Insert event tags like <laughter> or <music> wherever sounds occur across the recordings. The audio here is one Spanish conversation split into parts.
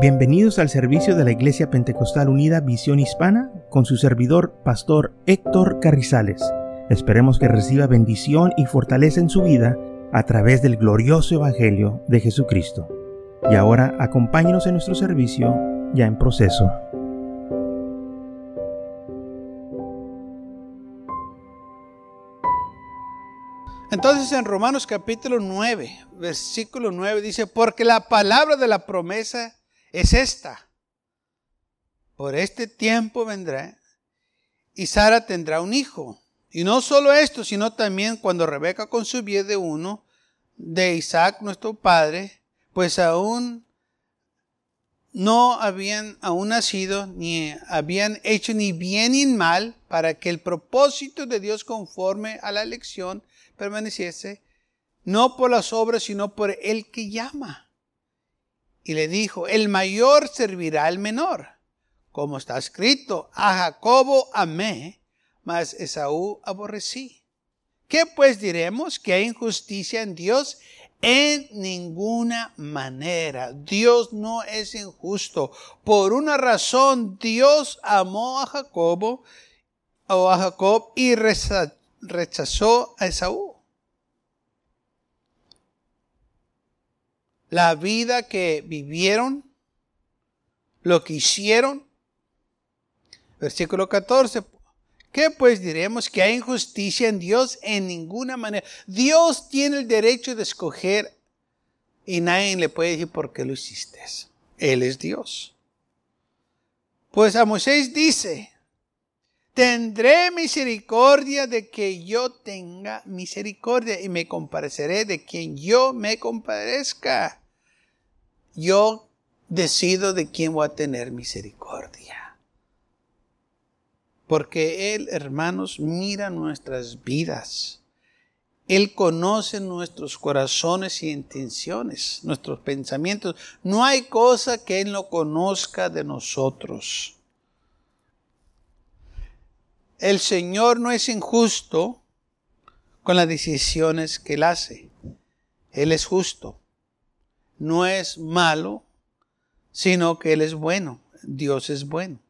Bienvenidos al servicio de la Iglesia Pentecostal Unida Visión Hispana con su servidor, Pastor Héctor Carrizales. Esperemos que reciba bendición y fortaleza en su vida a través del glorioso Evangelio de Jesucristo. Y ahora acompáñenos en nuestro servicio ya en proceso. Entonces en Romanos capítulo 9, versículo 9 dice, porque la palabra de la promesa es esta. Por este tiempo vendrá y Sara tendrá un hijo. Y no solo esto, sino también cuando Rebeca concibió de uno, de Isaac nuestro padre, pues aún no habían aún nacido, ni habían hecho ni bien ni mal, para que el propósito de Dios conforme a la elección permaneciese, no por las obras, sino por el que llama. Y le dijo, el mayor servirá al menor. Como está escrito, a Jacobo amé, mas Esaú aborrecí. ¿Qué pues diremos? ¿Que hay injusticia en Dios? En ninguna manera. Dios no es injusto. Por una razón, Dios amó a Jacobo o a Jacob y rechazó a Esaú. La vida que vivieron, lo que hicieron. Versículo 14. ¿Qué pues diremos? Que hay injusticia en Dios en ninguna manera. Dios tiene el derecho de escoger y nadie le puede decir por qué lo hiciste. Él es Dios. Pues a Moisés dice, tendré misericordia de que yo tenga misericordia y me compareceré de quien yo me compadezca yo decido de quién voy a tener misericordia. Porque Él, hermanos, mira nuestras vidas. Él conoce nuestros corazones y intenciones, nuestros pensamientos. No hay cosa que Él no conozca de nosotros. El Señor no es injusto con las decisiones que Él hace. Él es justo no es malo, sino que Él es bueno. Dios es bueno.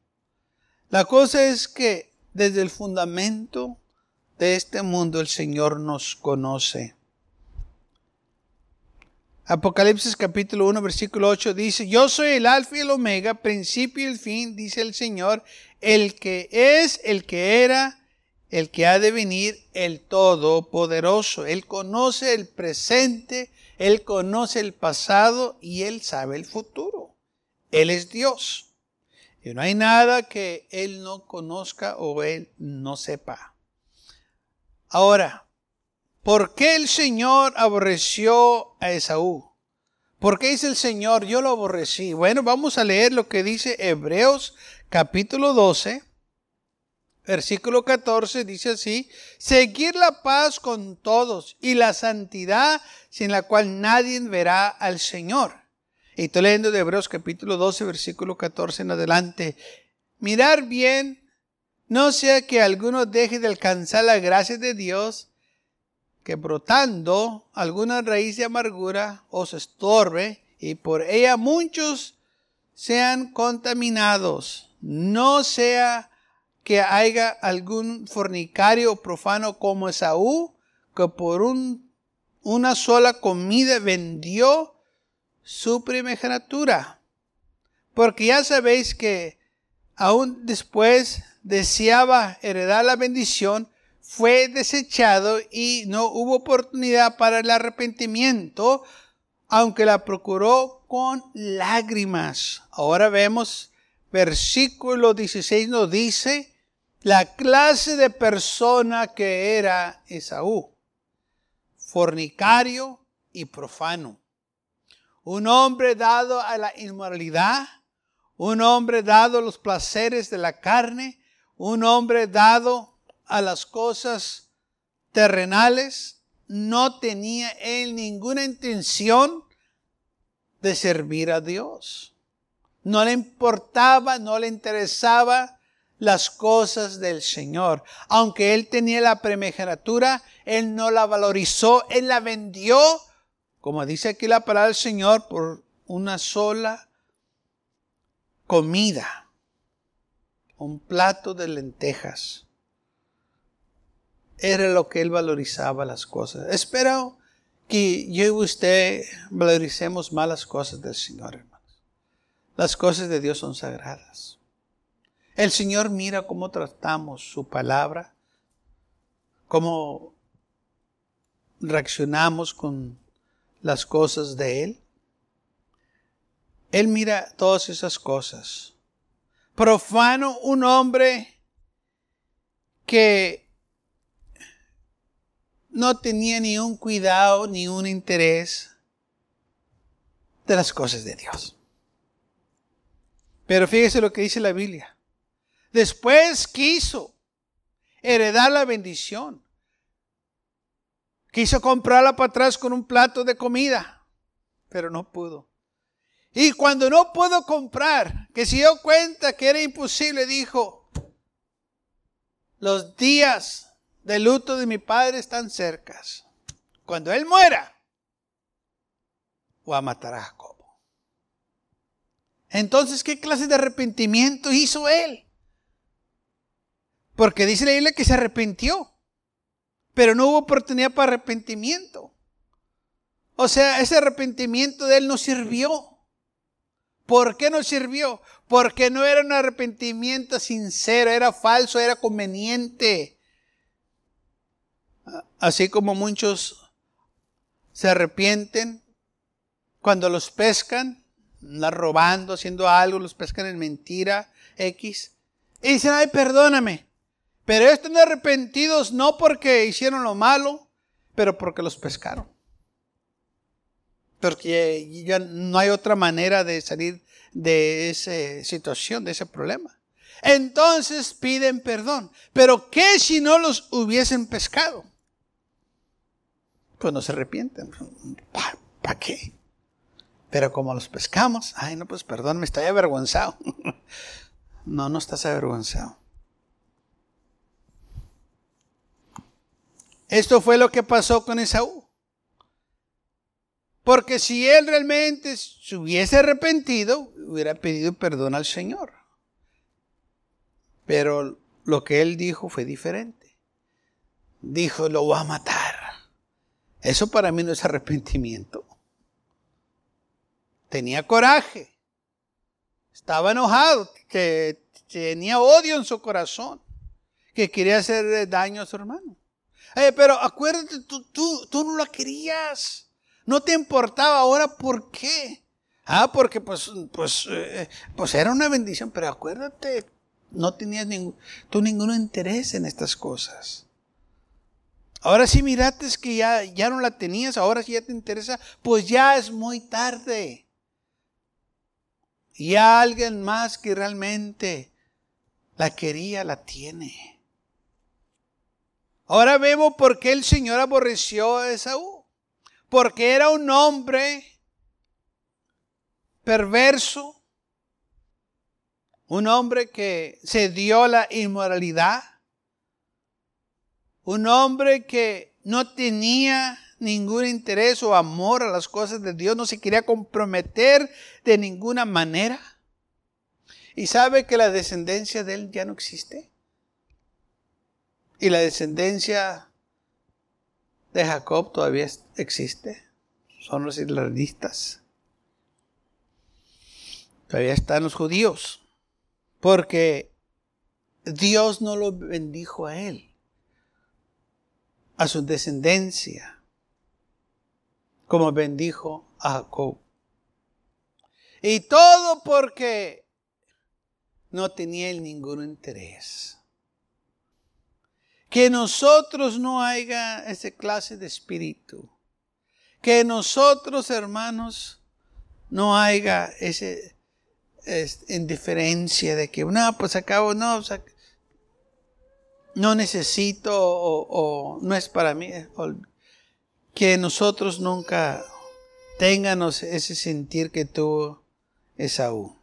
La cosa es que desde el fundamento de este mundo el Señor nos conoce. Apocalipsis capítulo 1 versículo 8 dice, yo soy el alfa y el omega, principio y el fin, dice el Señor, el que es, el que era, el que ha de venir, el todopoderoso. Él conoce el presente, él conoce el pasado y Él sabe el futuro. Él es Dios. Y no hay nada que Él no conozca o Él no sepa. Ahora, ¿por qué el Señor aborreció a Esaú? ¿Por qué dice el Señor, yo lo aborrecí? Bueno, vamos a leer lo que dice Hebreos capítulo 12, versículo 14 dice así, seguir la paz con todos y la santidad sin la cual nadie verá al Señor. Y estoy leyendo de Hebreos capítulo 12, versículo 14 en adelante. Mirar bien, no sea que alguno deje de alcanzar la gracia de Dios, que brotando alguna raíz de amargura os estorbe y por ella muchos sean contaminados. No sea que haya algún fornicario profano como Esaú, que por un, una sola comida vendió su primogenitura. Porque ya sabéis que aún después deseaba heredar la bendición, fue desechado y no hubo oportunidad para el arrepentimiento, aunque la procuró con lágrimas. Ahora vemos, versículo 16 nos dice, la clase de persona que era Esaú, fornicario y profano. Un hombre dado a la inmoralidad, un hombre dado a los placeres de la carne, un hombre dado a las cosas terrenales, no tenía él ninguna intención de servir a Dios. No le importaba, no le interesaba las cosas del Señor. Aunque él tenía la primogenitura, él no la valorizó, él la vendió, como dice aquí la palabra del Señor, por una sola comida, un plato de lentejas. Era lo que él valorizaba las cosas. Espero que yo y usted valoricemos más las cosas del Señor, hermanos. Las cosas de Dios son sagradas. El Señor mira cómo tratamos su palabra, cómo reaccionamos con las cosas de Él. Él mira todas esas cosas. Profano, un hombre que no tenía ni un cuidado ni un interés de las cosas de Dios. Pero fíjese lo que dice la Biblia. Después quiso heredar la bendición. Quiso comprarla para atrás con un plato de comida, pero no pudo. Y cuando no pudo comprar, que se dio cuenta que era imposible, dijo, los días de luto de mi padre están cercas. Cuando él muera, voy a matar a Jacobo. Entonces, ¿qué clase de arrepentimiento hizo él? Porque dice la Biblia que se arrepintió, pero no hubo oportunidad para arrepentimiento. O sea, ese arrepentimiento de él no sirvió. ¿Por qué no sirvió? Porque no era un arrepentimiento sincero, era falso, era conveniente. Así como muchos se arrepienten cuando los pescan, la robando, haciendo algo, los pescan en mentira, X. Y dicen, ay, perdóname. Pero están arrepentidos no porque hicieron lo malo, pero porque los pescaron. Porque ya no hay otra manera de salir de esa situación, de ese problema. Entonces piden perdón. Pero ¿qué si no los hubiesen pescado? Pues no se arrepienten. ¿Para qué? Pero como los pescamos, ay, no, pues perdón, me estoy avergonzado. <laughs> no, no estás avergonzado. Esto fue lo que pasó con Esaú. Porque si él realmente se hubiese arrepentido, hubiera pedido perdón al Señor. Pero lo que él dijo fue diferente. Dijo, lo voy a matar. Eso para mí no es arrepentimiento. Tenía coraje. Estaba enojado. Que tenía odio en su corazón. Que quería hacer daño a su hermano. Eh, pero acuérdate, tú, tú, tú no la querías. No te importaba ahora por qué. Ah, porque pues, pues, eh, pues era una bendición, pero acuérdate, no tenías ningún, tú ningún interés en estas cosas. Ahora sí miraste que ya, ya no la tenías, ahora sí ya te interesa, pues ya es muy tarde. Ya alguien más que realmente la quería, la tiene. Ahora vemos por qué el Señor aborreció a Esaú. Porque era un hombre perverso, un hombre que se dio la inmoralidad, un hombre que no tenía ningún interés o amor a las cosas de Dios, no se quería comprometer de ninguna manera. Y sabe que la descendencia de él ya no existe. Y la descendencia de Jacob todavía existe. Son los israelitas. Todavía están los judíos. Porque Dios no lo bendijo a él, a su descendencia, como bendijo a Jacob. Y todo porque no tenía él ningún interés que nosotros no haya esa clase de espíritu. Que nosotros, hermanos, no haya esa indiferencia de que, no, pues acabo, no, no necesito o, no es para mí. que nosotros nunca tengamos ese sentir que tuvo Esaú.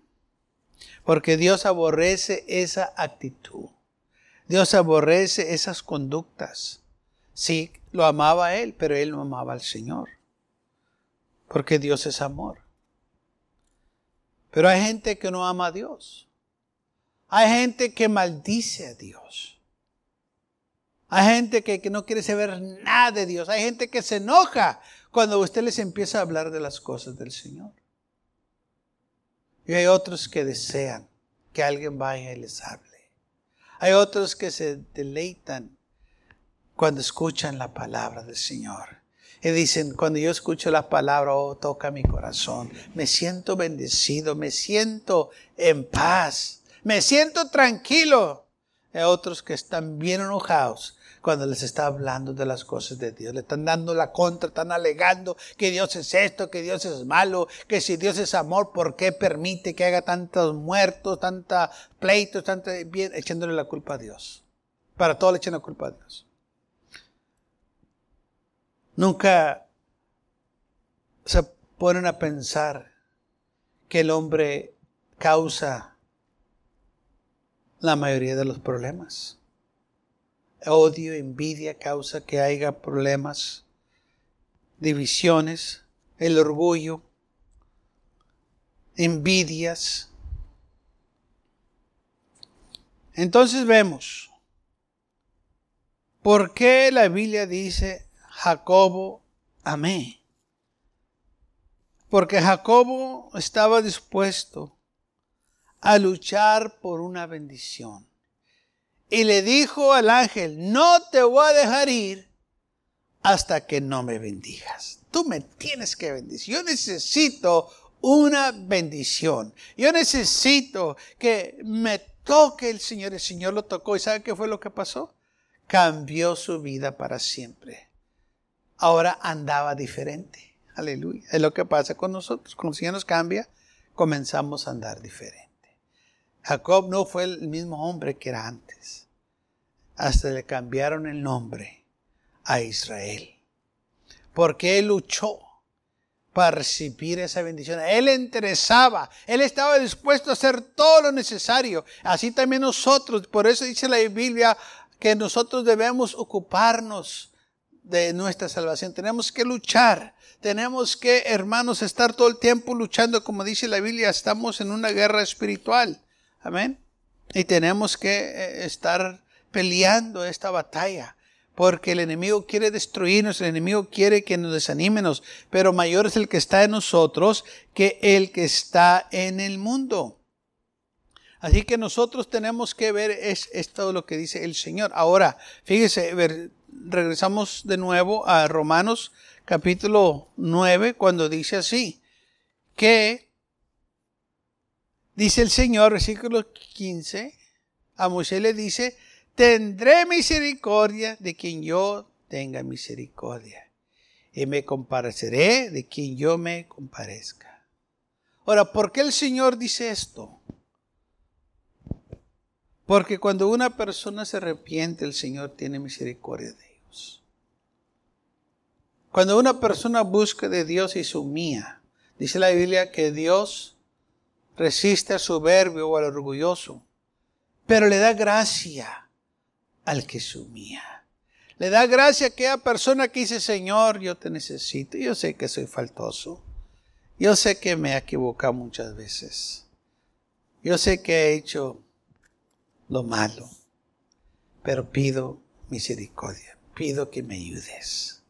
Porque Dios aborrece esa actitud. Dios aborrece esas conductas. Sí, lo amaba a él, pero él no amaba al Señor. Porque Dios es amor. Pero hay gente que no ama a Dios. Hay gente que maldice a Dios. Hay gente que, que, no quiere saber nada de Dios. Hay gente que se enoja cuando usted les empieza a hablar de las cosas del Señor. Y hay otros que desean que alguien vaya y les hable. Hay otros que se deleitan cuando escuchan la palabra del Señor. Y dicen, cuando yo escucho la palabra, oh, toca mi corazón. Me siento bendecido, me siento en paz, me siento tranquilo. Hay otros que están bien enojados cuando les está hablando de las cosas de Dios. Le están dando la contra, están alegando que Dios es esto, que Dios es malo, que si Dios es amor, ¿por qué permite que haga tantos muertos, tanta pleitos, tanta bien, echándole la culpa a Dios? Para todo le echan la culpa a Dios. Nunca se ponen a pensar que el hombre causa la mayoría de los problemas. Odio, envidia causa que haya problemas, divisiones, el orgullo, envidias. Entonces vemos, ¿por qué la Biblia dice Jacobo amé. Porque Jacobo estaba dispuesto a luchar por una bendición. Y le dijo al ángel, no te voy a dejar ir hasta que no me bendigas. Tú me tienes que bendecir. Yo necesito una bendición. Yo necesito que me toque el Señor. El Señor lo tocó. ¿Y sabe qué fue lo que pasó? Cambió su vida para siempre ahora andaba diferente. Aleluya. Es lo que pasa con nosotros. Cuando el Señor nos cambia, comenzamos a andar diferente. Jacob no fue el mismo hombre que era antes. Hasta le cambiaron el nombre a Israel. Porque él luchó para recibir esa bendición. Él interesaba, él estaba dispuesto a hacer todo lo necesario. Así también nosotros, por eso dice la Biblia que nosotros debemos ocuparnos de nuestra salvación. Tenemos que luchar. Tenemos que, hermanos, estar todo el tiempo luchando. Como dice la Biblia, estamos en una guerra espiritual. Amén. Y tenemos que eh, estar peleando esta batalla. Porque el enemigo quiere destruirnos, el enemigo quiere que nos desanimemos, pero mayor es el que está en nosotros que el que está en el mundo. Así que nosotros tenemos que ver es, es todo lo que dice el Señor. Ahora, fíjese, regresamos de nuevo a Romanos capítulo 9 cuando dice así, que dice el Señor, versículo 15, a Moisés le dice, tendré misericordia de quien yo tenga misericordia y me compareceré de quien yo me comparezca. Ahora, ¿por qué el Señor dice esto? Porque cuando una persona se arrepiente, el Señor tiene misericordia de ellos. Cuando una persona busca de Dios y se humilla, dice la Biblia que Dios resiste al soberbio o al orgulloso, pero le da gracia al que humilla. Le da gracia a aquella persona que dice, Señor, yo te necesito. Yo sé que soy faltoso. Yo sé que me he equivocado muchas veces. Yo sé que he hecho lo malo, pero pido misericordia, pido que me ayudes.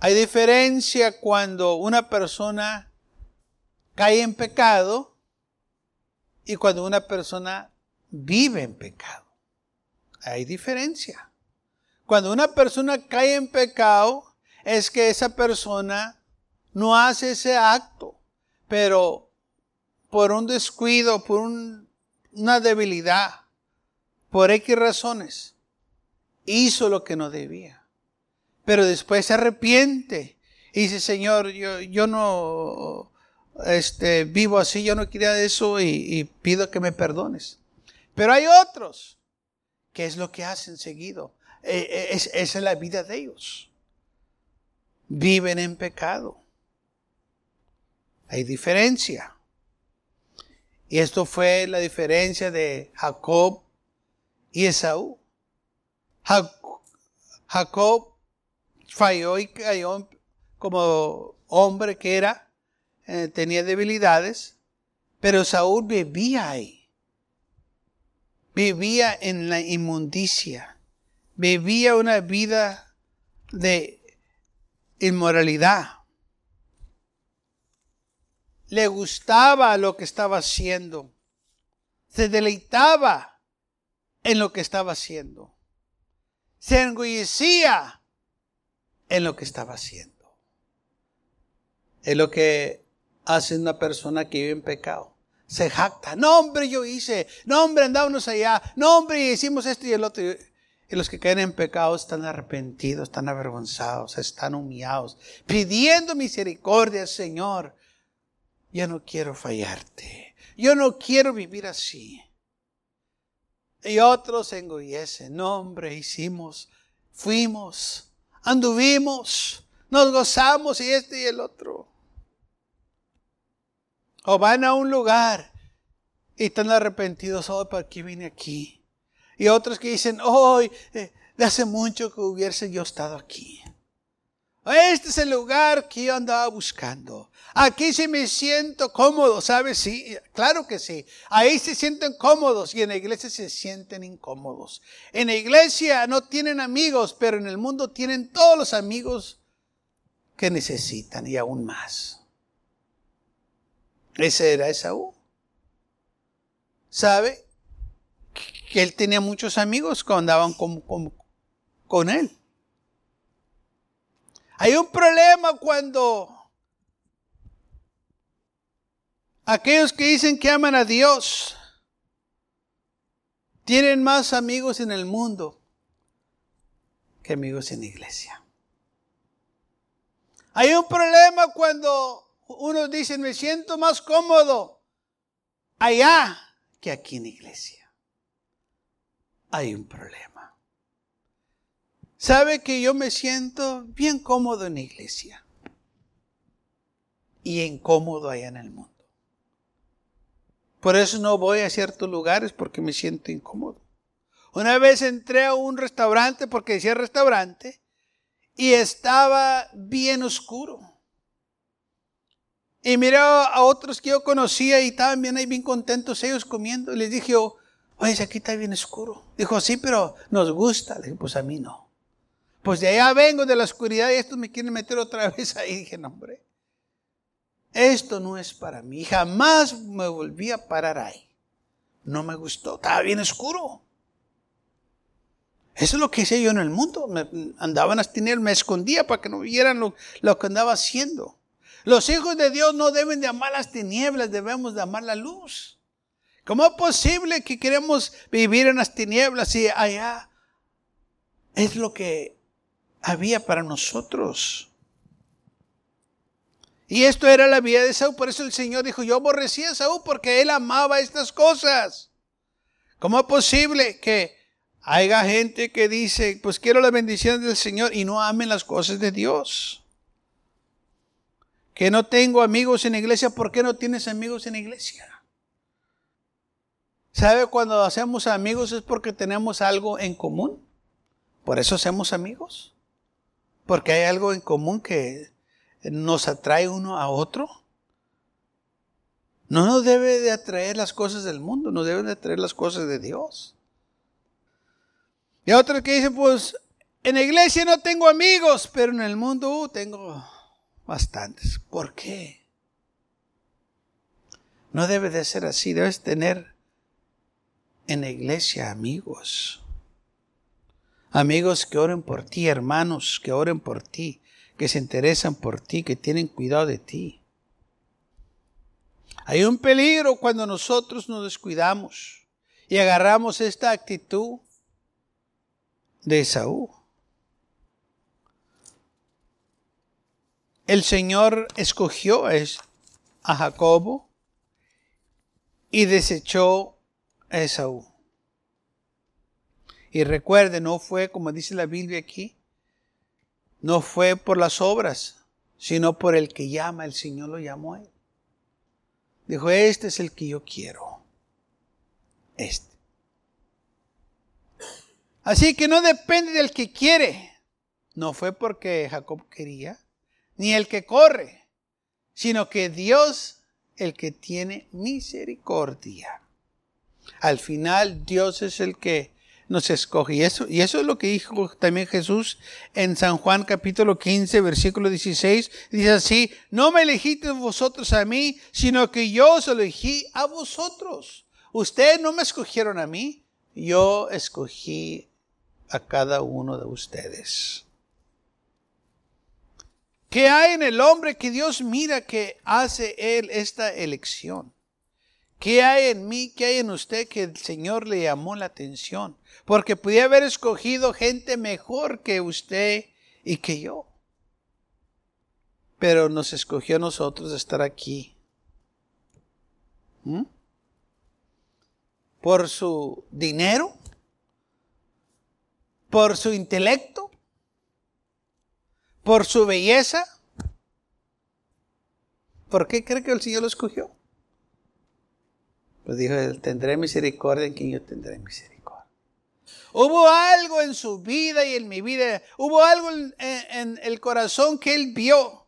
Hay diferencia cuando una persona cae en pecado y cuando una persona vive en pecado. Hay diferencia. Cuando una persona cae en pecado es que esa persona no hace ese acto, pero por un descuido, por un una debilidad, por X razones, hizo lo que no debía. Pero después se arrepiente y dice, Señor, yo, yo no este, vivo así, yo no quería eso y pido que me perdones. Pero hay otros que es lo que hacen seguido. E, e, es, esa es la vida de ellos. Viven en pecado. Hay diferencia. Y esto fue la diferencia de Jacob y Esaú. Jacob falló y cayó como hombre que era, eh, tenía debilidades, Pero Saúl vivía ahí. Vivía en la inmundicia. Vivía una vida de inmoralidad. Le gustaba lo que estaba haciendo. Se deleitaba en lo que estaba haciendo. Se engullecía en lo que estaba haciendo. Es lo que hace una persona que vive en pecado. Se jacta. No, hombre, yo hice. No, hombre, andábamos allá. No, hombre, hicimos esto y el otro. Y los que caen en pecado están arrepentidos, están avergonzados, están humillados, pidiendo misericordia, Señor. Yo no quiero fallarte. Yo no quiero vivir así. Y otros engollecen. No, hombre, hicimos, fuimos, anduvimos, nos gozamos y este y el otro. O van a un lugar y están arrepentidos. Oh, ¿para qué vine aquí? Y otros que dicen, hoy, de hace mucho que hubiese yo estado aquí. Este es el lugar que yo andaba buscando. Aquí sí me siento cómodo, ¿sabes? Sí, claro que sí. Ahí se sienten cómodos y en la iglesia se sienten incómodos. En la iglesia no tienen amigos, pero en el mundo tienen todos los amigos que necesitan y aún más. Ese era Esaú. ¿Sabe? Que él tenía muchos amigos que andaban con, con, él. Hay un problema cuando aquellos que dicen que aman a Dios tienen más amigos en el mundo que amigos en la iglesia. Hay un problema cuando unos dicen, me siento más cómodo allá que aquí en iglesia. Hay un problema. ¿Sabe que yo me siento bien cómodo en iglesia? Y incómodo allá en el mundo. Por eso no voy a ciertos lugares porque me siento incómodo. Una vez entré a un restaurante porque decía restaurante y estaba bien oscuro. Y miré a otros que yo conocía y estaban bien ahí, bien contentos ellos comiendo. Y les dije, oye, aquí está bien oscuro. Dijo, sí, pero nos gusta. Le dije, pues a mí no. Pues de allá vengo de la oscuridad y estos me quieren meter otra <laughs> vez ahí. dije, no, hombre, esto no es para mí. Jamás me volví a parar ahí. No me gustó, estaba bien oscuro. Eso es lo que hice yo en el mundo. Me, andaban a tener, me escondía para que no vieran lo, lo que andaba haciendo. Los hijos de Dios no deben de amar las tinieblas, debemos de amar la luz. ¿Cómo es posible que queremos vivir en las tinieblas si allá es lo que había para nosotros? Y esto era la vida de Saúl, por eso el Señor dijo, yo aborrecía a Saúl porque él amaba estas cosas. ¿Cómo es posible que haya gente que dice, pues quiero la bendición del Señor y no amen las cosas de Dios? Que no tengo amigos en la iglesia, ¿por qué no tienes amigos en la iglesia? ¿Sabe cuando hacemos amigos es porque tenemos algo en común? Por eso hacemos amigos. Porque hay algo en común que nos atrae uno a otro. No nos debe de atraer las cosas del mundo, nos deben de atraer las cosas de Dios. Y otros que dicen, pues en la iglesia no tengo amigos, pero en el mundo uh, tengo Bastantes. ¿Por qué? No debe de ser así. Debes tener en la iglesia amigos. Amigos que oren por ti, hermanos que oren por ti, que se interesan por ti, que tienen cuidado de ti. Hay un peligro cuando nosotros nos descuidamos y agarramos esta actitud de Saúl. El Señor escogió a Jacobo y desechó a Esaú. Y recuerde, no fue, como dice la Biblia aquí, no fue por las obras, sino por el que llama, el Señor lo llamó a él. Dijo, este es el que yo quiero. Este. Así que no depende del que quiere. No fue porque Jacob quería, ni el que corre, sino que Dios el que tiene misericordia. Al final Dios es el que nos escoge. Y eso, y eso es lo que dijo también Jesús en San Juan capítulo 15, versículo 16. Dice así, no me elegisteis vosotros a mí, sino que yo os elegí a vosotros. Ustedes no me escogieron a mí, yo escogí a cada uno de ustedes. ¿Qué hay en el hombre que Dios mira que hace él esta elección? ¿Qué hay en mí, qué hay en usted que el Señor le llamó la atención? Porque podía haber escogido gente mejor que usted y que yo. Pero nos escogió a nosotros estar aquí. ¿Mm? Por su dinero, por su intelecto, por su belleza. ¿Por qué cree que el Señor lo escogió? Pues dijo, tendré misericordia en quien yo tendré misericordia. Hubo algo en su vida y en mi vida, hubo algo en, en el corazón que él vio,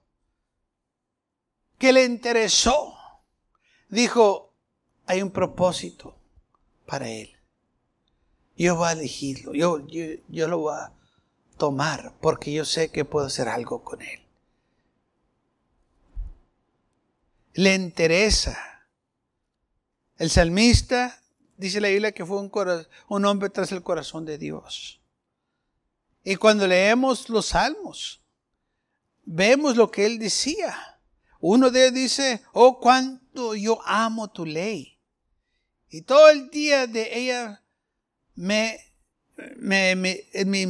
que le interesó. Dijo, hay un propósito para él. Yo voy a elegirlo, yo, yo, yo lo voy a tomar porque yo sé que puedo hacer algo con él. Le interesa el salmista dice la Biblia que fue un, un hombre tras el corazón de Dios. Y cuando leemos los salmos, vemos lo que él decía. Uno de ellos dice, oh, cuánto yo amo tu ley. Y todo el día de ella me, en mi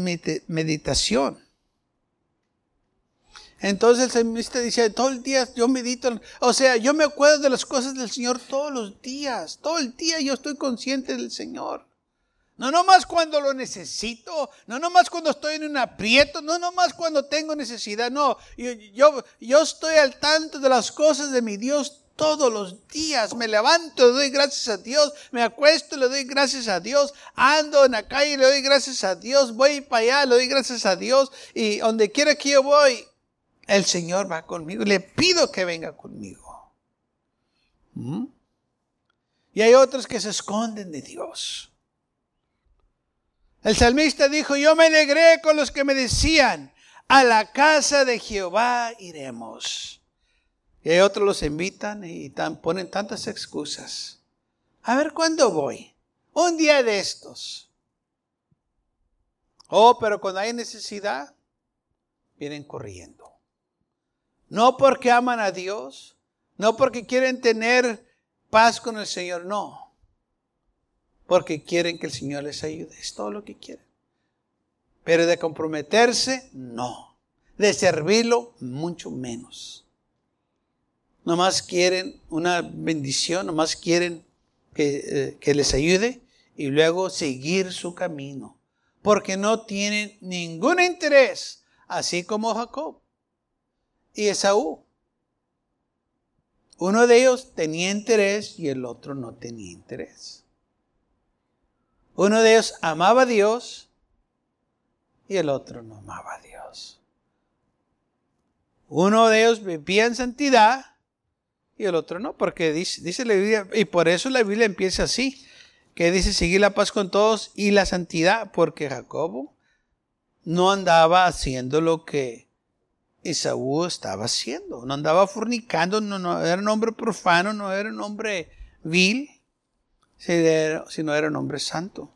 meditación. Entonces el salmista dice, todo el día yo medito, o sea, yo me acuerdo de las cosas del Señor todos los días, todo el día yo estoy consciente del Señor. No nomás cuando lo necesito, no nomás cuando estoy en un aprieto, no nomás cuando tengo necesidad, no, yo, yo, yo estoy al tanto de las cosas de mi Dios todos los días. Me levanto, le doy gracias a Dios. Me acuesto, le doy gracias a Dios. Ando en la calle, le doy gracias a Dios. Voy para allá, le doy gracias a Dios. Y donde quiera que yo voy, el Señor va conmigo. Le pido que venga conmigo. ¿Mm? Y hay otros que se esconden de Dios. El salmista dijo, yo me alegré con los que me decían, a la casa de Jehová iremos. Y hay otros los invitan y ponen tantas excusas. A ver cuándo voy. Un día de estos. Oh, pero cuando hay necesidad, vienen corriendo. No porque aman a Dios, no porque quieren tener paz con el Señor, no. Porque quieren que el Señor les ayude, es todo lo que quieren. Pero de comprometerse, no. De servirlo, mucho menos. Nomás quieren una bendición, nomás quieren que, eh, que les ayude y luego seguir su camino. Porque no tienen ningún interés, así como Jacob y Esaú. Uno de ellos tenía interés y el otro no tenía interés. Uno de ellos amaba a Dios y el otro no amaba a Dios. Uno de ellos vivía en santidad y el otro no, porque dice, dice la Biblia, y por eso la Biblia empieza así, que dice seguir la paz con todos y la santidad, porque Jacobo no andaba haciendo lo que Esaú estaba haciendo. No andaba fornicando, no, era un hombre profano, no era un hombre vil, sino era un hombre santo.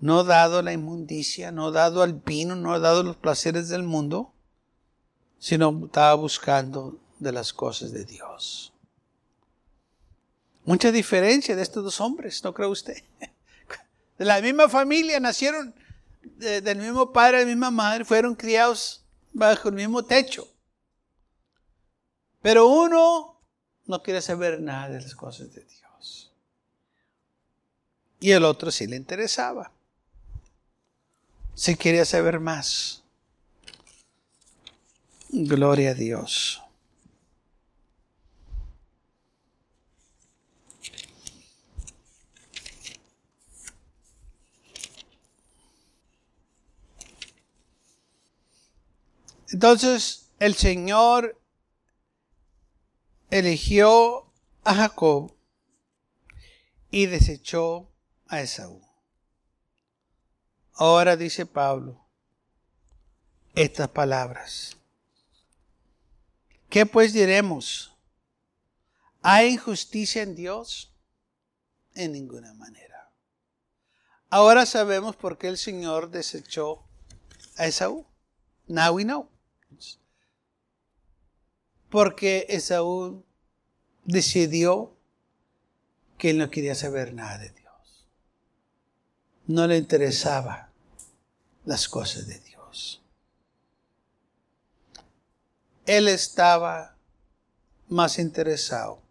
No dado la inmundicia, no dado al vino, no dado los placeres del mundo, sino estaba buscando de las cosas de Dios. Mucha diferencia de estos dos hombres, ¿no cree usted? <laughs> De la misma familia nacieron del mismo padre, de la misma madre, fueron criados bajo el mismo techo. Pero uno no quiere saber nada de las cosas de Dios. Y el otro sí le interesaba. Sí quería saber más. Gloria a Dios. Entonces, el Señor eligió a Jacob y desechó a Esaú. Ahora dice Pablo estas palabras. ¿Qué pues diremos? ¿Hay injusticia en Dios? En ninguna manera. Ahora sabemos por qué el Señor desechó a Esaú. Now we know. Porque Esaú decidió que él no quería saber nada de Dios. No le interesaba las cosas de Dios. Él estaba más interesado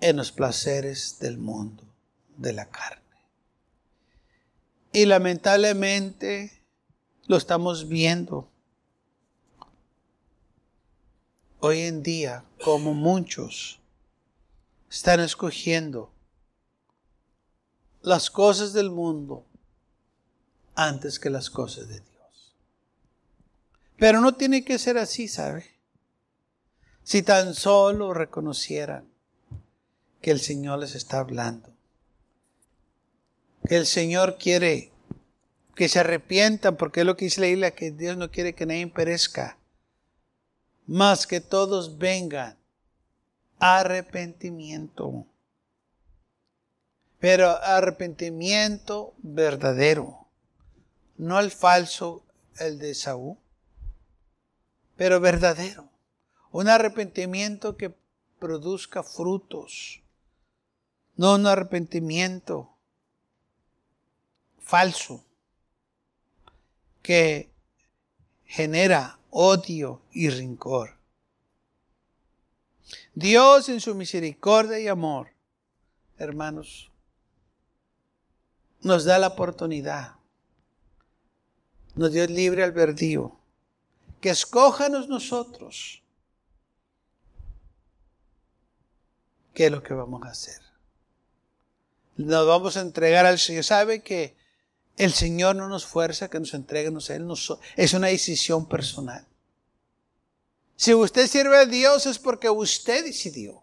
en los placeres del mundo, de la carne. Y lamentablemente lo estamos viendo hoy en día como muchos están escogiendo las cosas del mundo antes que las cosas de Dios. Pero no tiene que ser así, ¿sabe? Si tan solo reconocieran que el Señor les está hablando, que el Señor quiere que se arrepientan, porque es lo que dice la isla, que Dios no quiere que nadie perezca, más que todos vengan arrepentimiento. Pero arrepentimiento verdadero, no el falso, el de Saúl, pero verdadero. Un arrepentimiento que produzca frutos, no un arrepentimiento falso que genera odio y rencor. Dios en su misericordia y amor, hermanos, nos da la oportunidad, nos dio el libre albedrío, que escójanos nosotros qué es lo que vamos a hacer. Nos vamos a entregar al Señor. ¿Sabe que el Señor no nos fuerza que nos entreguemos a Él? es una decisión personal. Si usted sirve a Dios es porque usted decidió.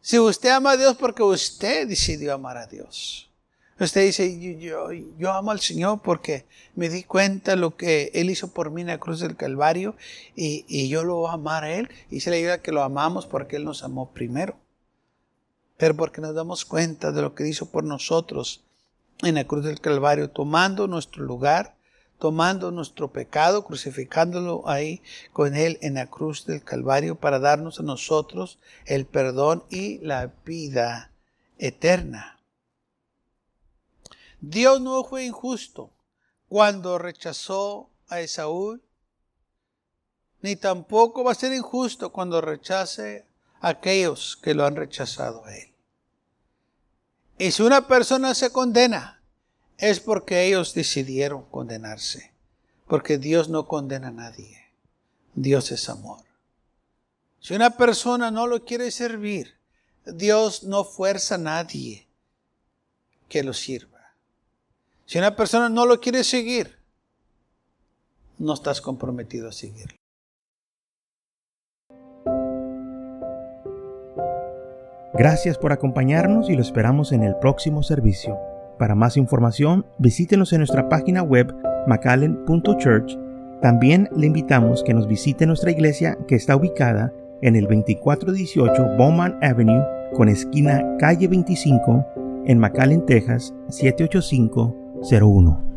Si usted ama a Dios porque usted decidió amar a Dios. Usted dice, yo, yo, amo al Señor porque me di cuenta lo que Él hizo por mí en la cruz del Calvario y, y yo lo voy a amar a Él. Y se le diga que lo amamos porque Él nos amó primero. Pero porque nos damos cuenta de lo que hizo por nosotros en la cruz del Calvario, tomando nuestro lugar tomando nuestro pecado, crucificándolo ahí con Él en la cruz del Calvario para darnos a nosotros el perdón y la vida eterna. Dios no fue injusto cuando rechazó a Esaú, ni tampoco va a ser injusto cuando rechace a aquellos que lo han rechazado a Él. Y si una persona se condena, es porque ellos decidieron condenarse. Porque Dios no condena a nadie. Dios es amor. Si una persona no lo quiere servir, Dios no fuerza a nadie que lo sirva. Si una persona no lo quiere seguir, no estás comprometido a seguirlo. Gracias por acompañarnos y lo esperamos en el próximo servicio. Para más información, visítenos en nuestra página web macallen.church. También le invitamos que nos visite nuestra iglesia que está ubicada en el 2418 Bowman Avenue con esquina calle 25 en McAllen, Texas 01.